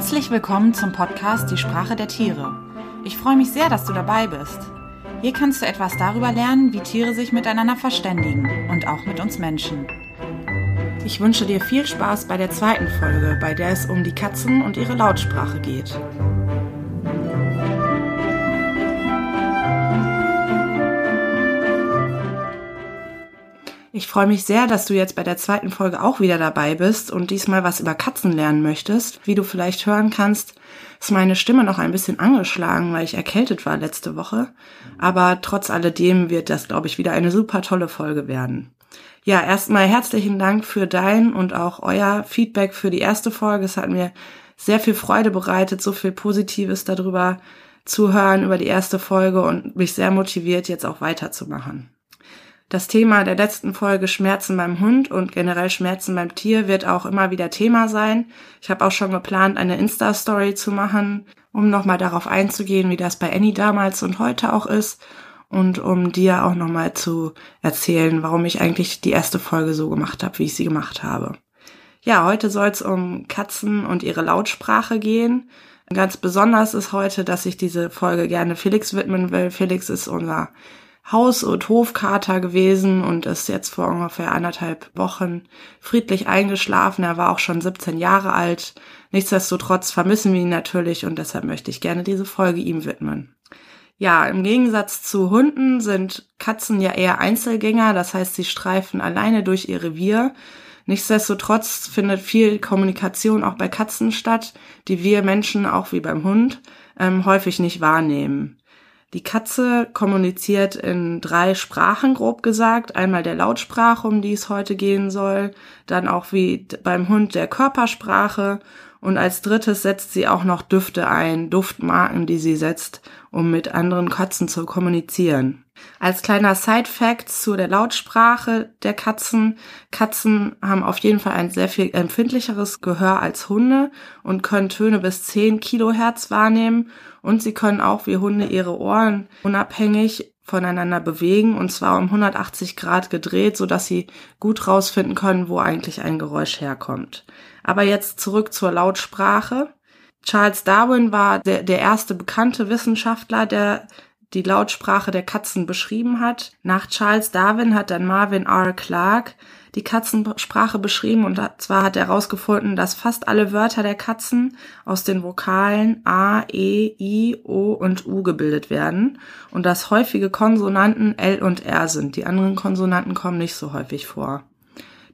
Herzlich willkommen zum Podcast Die Sprache der Tiere. Ich freue mich sehr, dass du dabei bist. Hier kannst du etwas darüber lernen, wie Tiere sich miteinander verständigen und auch mit uns Menschen. Ich wünsche dir viel Spaß bei der zweiten Folge, bei der es um die Katzen und ihre Lautsprache geht. Ich freue mich sehr, dass du jetzt bei der zweiten Folge auch wieder dabei bist und diesmal was über Katzen lernen möchtest. Wie du vielleicht hören kannst, ist meine Stimme noch ein bisschen angeschlagen, weil ich erkältet war letzte Woche. Aber trotz alledem wird das, glaube ich, wieder eine super tolle Folge werden. Ja, erstmal herzlichen Dank für dein und auch euer Feedback für die erste Folge. Es hat mir sehr viel Freude bereitet, so viel Positives darüber zu hören über die erste Folge und mich sehr motiviert, jetzt auch weiterzumachen. Das Thema der letzten Folge Schmerzen beim Hund und generell Schmerzen beim Tier wird auch immer wieder Thema sein. Ich habe auch schon geplant, eine Insta-Story zu machen, um nochmal darauf einzugehen, wie das bei Annie damals und heute auch ist und um dir auch nochmal zu erzählen, warum ich eigentlich die erste Folge so gemacht habe, wie ich sie gemacht habe. Ja, heute soll es um Katzen und ihre Lautsprache gehen. Ganz besonders ist heute, dass ich diese Folge gerne Felix widmen will. Felix ist unser Haus- und Hofkater gewesen und ist jetzt vor ungefähr anderthalb Wochen friedlich eingeschlafen. Er war auch schon 17 Jahre alt. Nichtsdestotrotz vermissen wir ihn natürlich und deshalb möchte ich gerne diese Folge ihm widmen. Ja, im Gegensatz zu Hunden sind Katzen ja eher Einzelgänger, das heißt, sie streifen alleine durch ihr Revier. Nichtsdestotrotz findet viel Kommunikation auch bei Katzen statt, die wir Menschen, auch wie beim Hund, ähm, häufig nicht wahrnehmen. Die Katze kommuniziert in drei Sprachen, grob gesagt. Einmal der Lautsprache, um die es heute gehen soll, dann auch wie beim Hund der Körpersprache und als drittes setzt sie auch noch Düfte ein, Duftmarken, die sie setzt, um mit anderen Katzen zu kommunizieren. Als kleiner Side-Fact zu der Lautsprache der Katzen. Katzen haben auf jeden Fall ein sehr viel empfindlicheres Gehör als Hunde und können Töne bis 10 Kilohertz wahrnehmen und sie können auch wie Hunde ihre Ohren unabhängig voneinander bewegen und zwar um 180 Grad gedreht, so dass sie gut rausfinden können, wo eigentlich ein Geräusch herkommt. Aber jetzt zurück zur Lautsprache. Charles Darwin war der, der erste bekannte Wissenschaftler, der die Lautsprache der Katzen beschrieben hat. Nach Charles Darwin hat dann Marvin R. Clark die Katzensprache beschrieben und zwar hat er herausgefunden, dass fast alle Wörter der Katzen aus den Vokalen A, E, I, O und U gebildet werden und dass häufige Konsonanten L und R sind. Die anderen Konsonanten kommen nicht so häufig vor.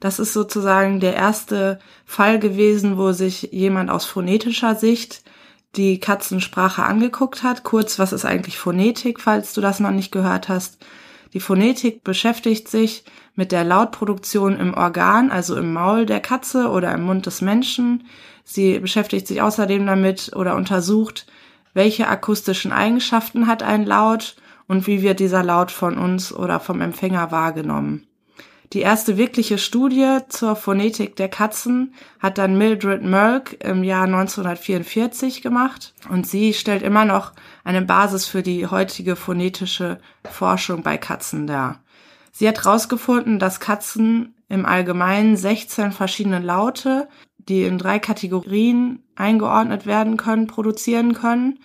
Das ist sozusagen der erste Fall gewesen, wo sich jemand aus phonetischer Sicht die Katzensprache angeguckt hat. Kurz, was ist eigentlich Phonetik, falls du das noch nicht gehört hast. Die Phonetik beschäftigt sich mit der Lautproduktion im Organ, also im Maul der Katze oder im Mund des Menschen. Sie beschäftigt sich außerdem damit oder untersucht, welche akustischen Eigenschaften hat ein Laut und wie wird dieser Laut von uns oder vom Empfänger wahrgenommen. Die erste wirkliche Studie zur Phonetik der Katzen hat dann Mildred Merck im Jahr 1944 gemacht und sie stellt immer noch eine Basis für die heutige phonetische Forschung bei Katzen dar. Sie hat herausgefunden, dass Katzen im Allgemeinen 16 verschiedene Laute, die in drei Kategorien eingeordnet werden können, produzieren können.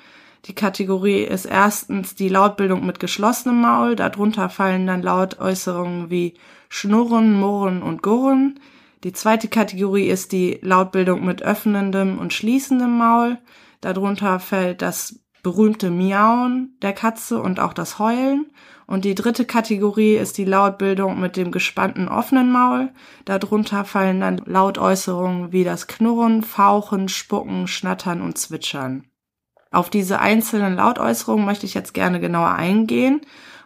Die Kategorie ist erstens die Lautbildung mit geschlossenem Maul. Darunter fallen dann Lautäußerungen wie Schnurren, Murren und Gurren. Die zweite Kategorie ist die Lautbildung mit öffnendem und schließendem Maul. Darunter fällt das berühmte Miauen der Katze und auch das Heulen. Und die dritte Kategorie ist die Lautbildung mit dem gespannten offenen Maul. Darunter fallen dann Lautäußerungen wie das Knurren, Fauchen, Spucken, Schnattern und Zwitschern. Auf diese einzelnen Lautäußerungen möchte ich jetzt gerne genauer eingehen.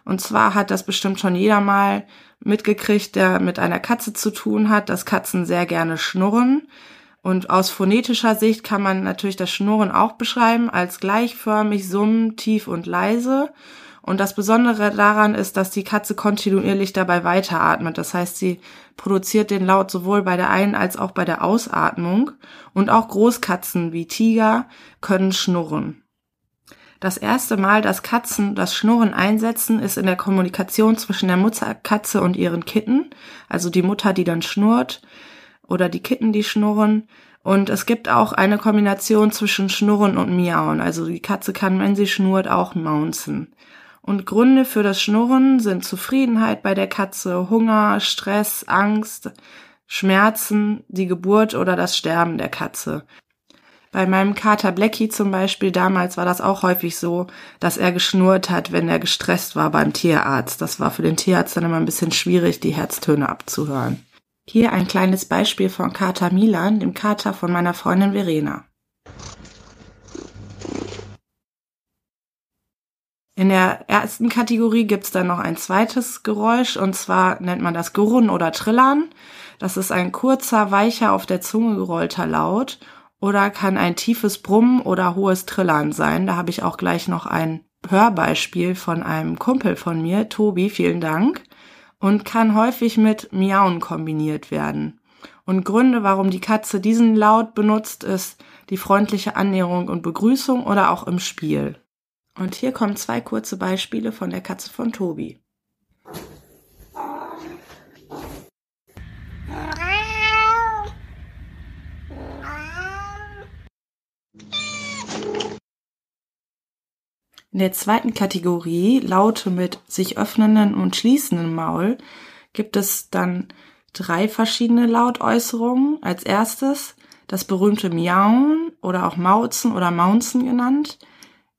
Und zwar hat das bestimmt schon jeder mal mitgekriegt, der mit einer Katze zu tun hat, dass Katzen sehr gerne schnurren. Und aus phonetischer Sicht kann man natürlich das Schnurren auch beschreiben als gleichförmig, summen, tief und leise. Und das Besondere daran ist, dass die Katze kontinuierlich dabei weiteratmet. Das heißt, sie produziert den Laut sowohl bei der Ein- als auch bei der Ausatmung. Und auch Großkatzen wie Tiger können schnurren. Das erste Mal, dass Katzen das Schnurren einsetzen, ist in der Kommunikation zwischen der Mutterkatze und ihren Kitten. Also die Mutter, die dann schnurrt oder die Kitten, die schnurren. Und es gibt auch eine Kombination zwischen Schnurren und Miauen. Also die Katze kann, wenn sie schnurrt, auch maunzen. Und Gründe für das Schnurren sind Zufriedenheit bei der Katze, Hunger, Stress, Angst, Schmerzen, die Geburt oder das Sterben der Katze. Bei meinem Kater Blackie zum Beispiel damals war das auch häufig so, dass er geschnurrt hat, wenn er gestresst war beim Tierarzt. Das war für den Tierarzt dann immer ein bisschen schwierig, die Herztöne abzuhören. Hier ein kleines Beispiel von Kater Milan, dem Kater von meiner Freundin Verena. In der ersten Kategorie gibt's dann noch ein zweites Geräusch und zwar nennt man das Gurren oder Trillern. Das ist ein kurzer, weicher, auf der Zunge gerollter Laut oder kann ein tiefes Brummen oder hohes Trillern sein. Da habe ich auch gleich noch ein Hörbeispiel von einem Kumpel von mir, Tobi, vielen Dank und kann häufig mit Miauen kombiniert werden. Und Gründe, warum die Katze diesen Laut benutzt, ist die freundliche Annäherung und Begrüßung oder auch im Spiel. Und hier kommen zwei kurze Beispiele von der Katze von Tobi. In der zweiten Kategorie Laute mit sich öffnenden und schließenden Maul gibt es dann drei verschiedene Lautäußerungen. Als erstes das berühmte Miauen oder auch Mauzen oder Maunzen genannt.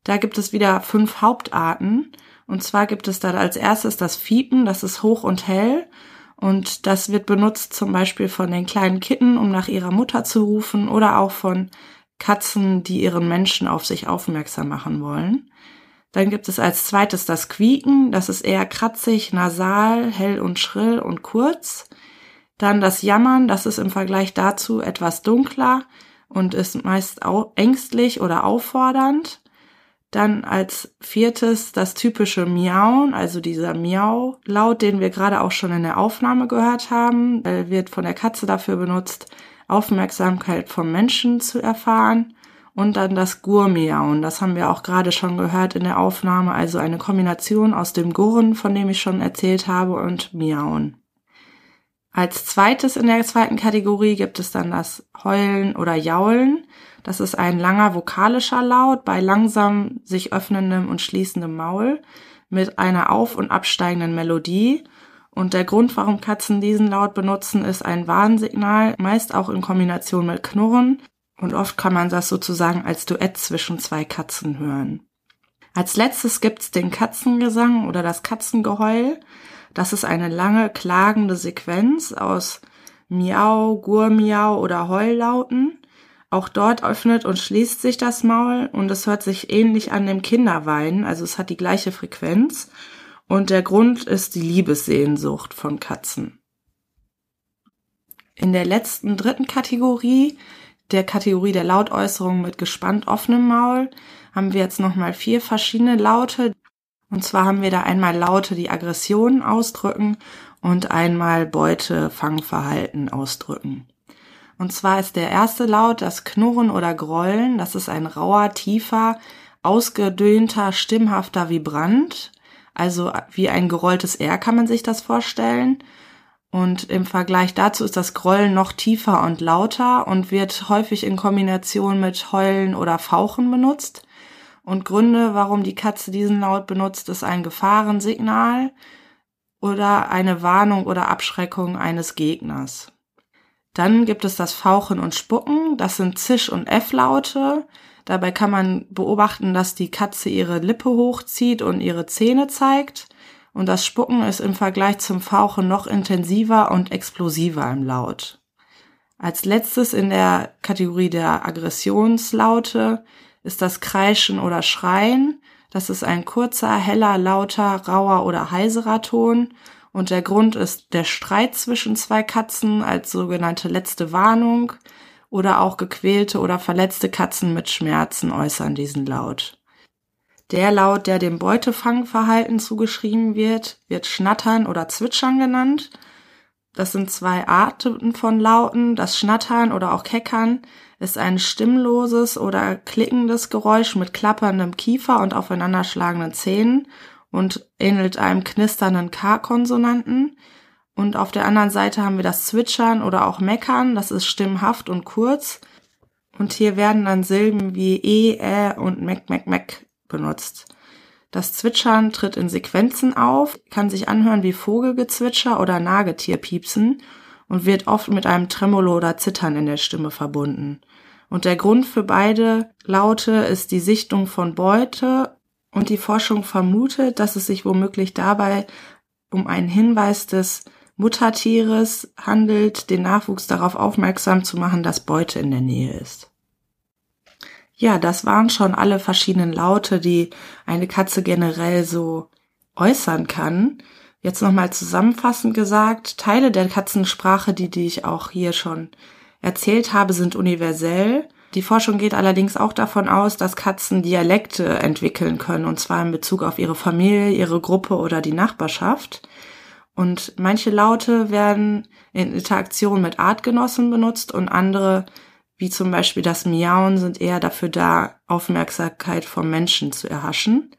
Da gibt es wieder fünf Hauptarten. Und zwar gibt es da als erstes das Fiepen, das ist hoch und hell. Und das wird benutzt zum Beispiel von den kleinen Kitten, um nach ihrer Mutter zu rufen oder auch von Katzen, die ihren Menschen auf sich aufmerksam machen wollen. Dann gibt es als zweites das Quieken, das ist eher kratzig, nasal, hell und schrill und kurz. Dann das Jammern, das ist im Vergleich dazu etwas dunkler und ist meist ängstlich oder auffordernd. Dann als viertes das typische Miauen, also dieser Miau-Laut, den wir gerade auch schon in der Aufnahme gehört haben. Wird von der Katze dafür benutzt, Aufmerksamkeit vom Menschen zu erfahren und dann das Gurmiauen. Das haben wir auch gerade schon gehört in der Aufnahme, also eine Kombination aus dem Gurren, von dem ich schon erzählt habe, und Miauen. Als zweites in der zweiten Kategorie gibt es dann das Heulen oder Jaulen. Das ist ein langer vokalischer Laut bei langsam sich öffnendem und schließendem Maul mit einer auf- und absteigenden Melodie. Und der Grund, warum Katzen diesen Laut benutzen, ist ein Warnsignal, meist auch in Kombination mit Knurren, und oft kann man das sozusagen als Duett zwischen zwei Katzen hören. Als letztes gibt's den Katzengesang oder das Katzengeheul. Das ist eine lange klagende Sequenz aus Miau, Gurmiau oder Heullauten. Auch dort öffnet und schließt sich das Maul und es hört sich ähnlich an dem Kinderweinen, also es hat die gleiche Frequenz. Und der Grund ist die Liebessehnsucht von Katzen. In der letzten dritten Kategorie der Kategorie der Lautäußerungen mit gespannt offenem Maul haben wir jetzt nochmal vier verschiedene Laute. Und zwar haben wir da einmal Laute, die Aggressionen ausdrücken und einmal Beute-Fangverhalten ausdrücken. Und zwar ist der erste Laut das Knurren oder Grollen. Das ist ein rauer, tiefer, ausgedöhnter, stimmhafter Vibrant. Also wie ein gerolltes R kann man sich das vorstellen. Und im Vergleich dazu ist das Grollen noch tiefer und lauter und wird häufig in Kombination mit Heulen oder Fauchen benutzt. Und Gründe, warum die Katze diesen Laut benutzt, ist ein Gefahrensignal oder eine Warnung oder Abschreckung eines Gegners. Dann gibt es das Fauchen und Spucken. Das sind Zisch- und F-Laute. Dabei kann man beobachten, dass die Katze ihre Lippe hochzieht und ihre Zähne zeigt und das Spucken ist im Vergleich zum Fauchen noch intensiver und explosiver im Laut. Als letztes in der Kategorie der Aggressionslaute ist das Kreischen oder Schreien. Das ist ein kurzer, heller, lauter, rauer oder heiserer Ton. Und der Grund ist der Streit zwischen zwei Katzen als sogenannte letzte Warnung oder auch gequälte oder verletzte Katzen mit Schmerzen äußern diesen Laut. Der Laut, der dem Beutefangverhalten zugeschrieben wird, wird Schnattern oder Zwitschern genannt. Das sind zwei Arten von Lauten. Das Schnattern oder auch Keckern ist ein stimmloses oder klickendes Geräusch mit klapperndem Kiefer und aufeinanderschlagenden Zähnen und ähnelt einem knisternden K-Konsonanten. Und auf der anderen Seite haben wir das Zwitschern oder auch Meckern. Das ist stimmhaft und kurz Und hier werden dann Silben wie e, ä und meck, meck, meck benutzt. Das Zwitschern tritt in Sequenzen auf, kann sich anhören wie Vogelgezwitscher oder Nagetierpiepsen und wird oft mit einem Tremolo oder Zittern in der Stimme verbunden. Und der Grund für beide Laute ist die Sichtung von Beute und die Forschung vermutet, dass es sich womöglich dabei um einen Hinweis des Muttertieres handelt, den Nachwuchs darauf aufmerksam zu machen, dass Beute in der Nähe ist. Ja, das waren schon alle verschiedenen Laute, die eine Katze generell so äußern kann. Jetzt nochmal zusammenfassend gesagt, Teile der Katzensprache, die, die ich auch hier schon erzählt habe, sind universell. Die Forschung geht allerdings auch davon aus, dass Katzen Dialekte entwickeln können, und zwar in Bezug auf ihre Familie, ihre Gruppe oder die Nachbarschaft. Und manche Laute werden in Interaktion mit Artgenossen benutzt und andere, wie zum Beispiel das Miauen, sind eher dafür da, Aufmerksamkeit vom Menschen zu erhaschen.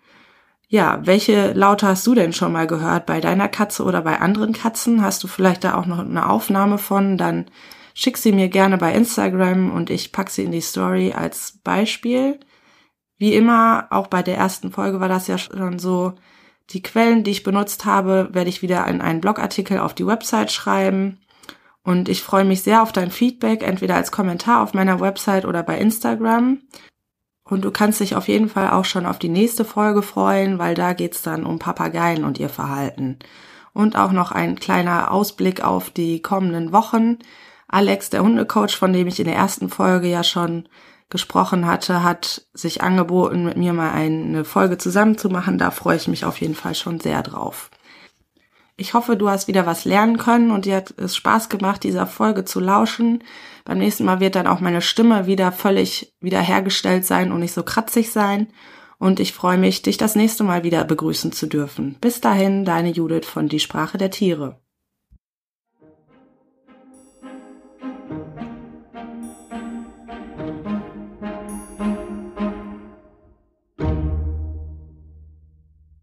Ja, welche Laute hast du denn schon mal gehört bei deiner Katze oder bei anderen Katzen? Hast du vielleicht da auch noch eine Aufnahme von? Dann schick sie mir gerne bei Instagram und ich pack sie in die Story als Beispiel. Wie immer, auch bei der ersten Folge war das ja schon so, die Quellen, die ich benutzt habe, werde ich wieder in einen Blogartikel auf die Website schreiben. Und ich freue mich sehr auf dein Feedback, entweder als Kommentar auf meiner Website oder bei Instagram. Und du kannst dich auf jeden Fall auch schon auf die nächste Folge freuen, weil da geht's dann um Papageien und ihr Verhalten. Und auch noch ein kleiner Ausblick auf die kommenden Wochen. Alex, der Hundecoach, von dem ich in der ersten Folge ja schon gesprochen hatte, hat sich angeboten, mit mir mal eine Folge zusammen zu machen. Da freue ich mich auf jeden Fall schon sehr drauf. Ich hoffe, du hast wieder was lernen können und dir hat es Spaß gemacht, dieser Folge zu lauschen. Beim nächsten Mal wird dann auch meine Stimme wieder völlig wiederhergestellt sein und nicht so kratzig sein. Und ich freue mich, dich das nächste Mal wieder begrüßen zu dürfen. Bis dahin, deine Judith von Die Sprache der Tiere.